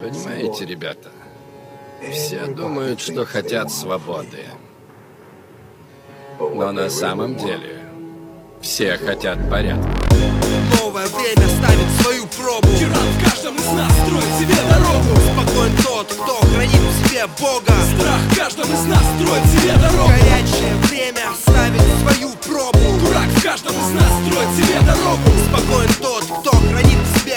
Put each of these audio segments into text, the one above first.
Понимаете, ребята, все думают, что хотят свободы. Но на самом деле все хотят порядка. Новое время ставит свою пробу. Тиран в каждом из нас строит себе дорогу. Спокоен тот, кто хранит в себе Бога. Страх в каждом из нас строит себе дорогу. Горячее время ставит свою пробу. Дурак в каждом из нас строит себе дорогу. Спокоен тот,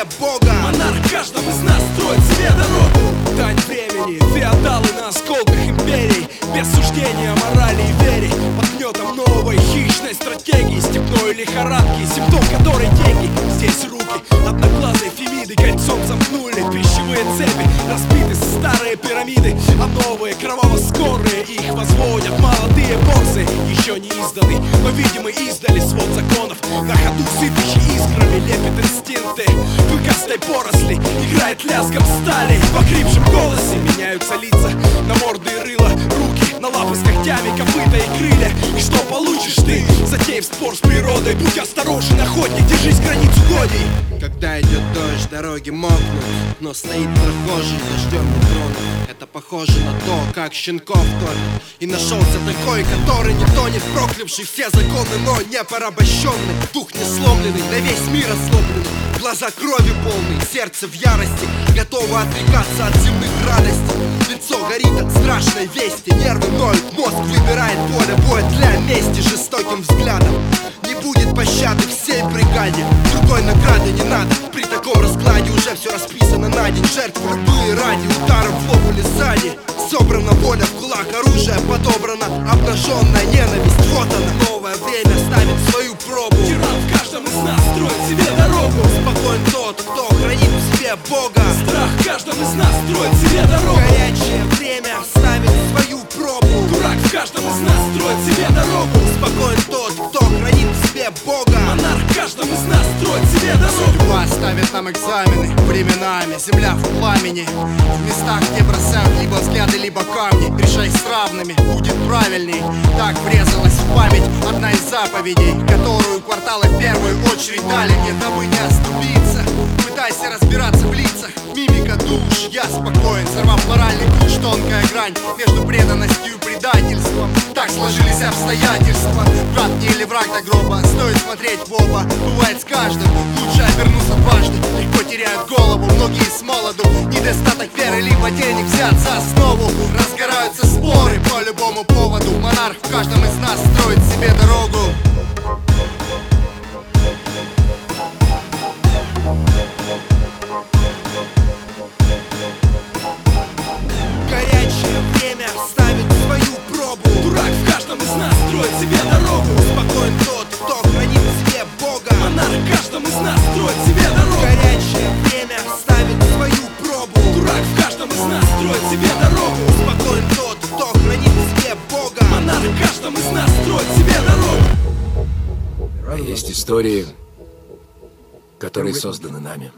кто хранит в себе Бога! Монарх в каждом из нас строит себе дорогу Дань времени, феодалы на осколках империй. Без суждения морали и вере Под гнетом новой хищной стратегии Степной лихорадки, симптом которой деньги Здесь руки. Одноглазые фемиды Кольцом замкнули пищевые цепи. Разбиты старые пирамиды А новые кроваво-скорые. Их возводят молодые боксы Еще не изданы, но видимы издали Свод законов. На ходу сыпящий клыкастой поросли. Играет лязгом стали В окрипшем голосе. Меняются лица На морды и рыла, руки на лапы с когтями Копыта и крылья. И что получишь ты, затеяв спор с природой? Будь осторожен, охотник, держись границ угодий Дождь, дороги мокнут Но стоит прохожий, дождем не Это похоже на то, как щенков топят. И нашелся такой, который не тонет Проклявший. Все законы, но не порабощенный Дух не сломленный, на весь мир осломленный. Глаза крови полные, сердце в ярости. Готово отрекаться от земных радостей. Лицо горит от страшной вести. Нервы ноют, мозг выбирает поле боя Для мести жестоким взглядом будет пощады всей бригаде. Другой награды не надо. При таком раскладе уже все расписано на день. Жертвы любые ради ударов в лоб или сзади. Собрана воля в кулак, оружие подобрано. Обнаженная ненависть, вот она. Новое время ставит свою пробу. Тиран в каждом из нас строит себе дорогу. Спокоен тот, кто хранит в себе Бога. Страх в каждом из нас строит себе дорогу. Горячее время ставит свою пробу. Дурак в каждом из нас ставит нам экзамены временами. Земля в пламени. В местах, где бросают либо взгляды, либо камни. Решай с равными, будет правильней. Так врезалась в память одна из заповедей Которую кварталы в первую очередь дали мне Дабы не оступиться. Пытайся разбираться в лицах. Мимика душ, я спокоен. Сорвав моральный ключ, тонкая грань Между преданностью и предательством. Так сложились обстоятельства. Брат не или враг до гроба. Стоит смотреть в оба. Бывает с каждым. Лучше обернуться Молоду Недостаток веры Либо денег взят за основу Разгораются споры по любому поводу. Монарх в каждом из нас Есть истории, которые созданы нами.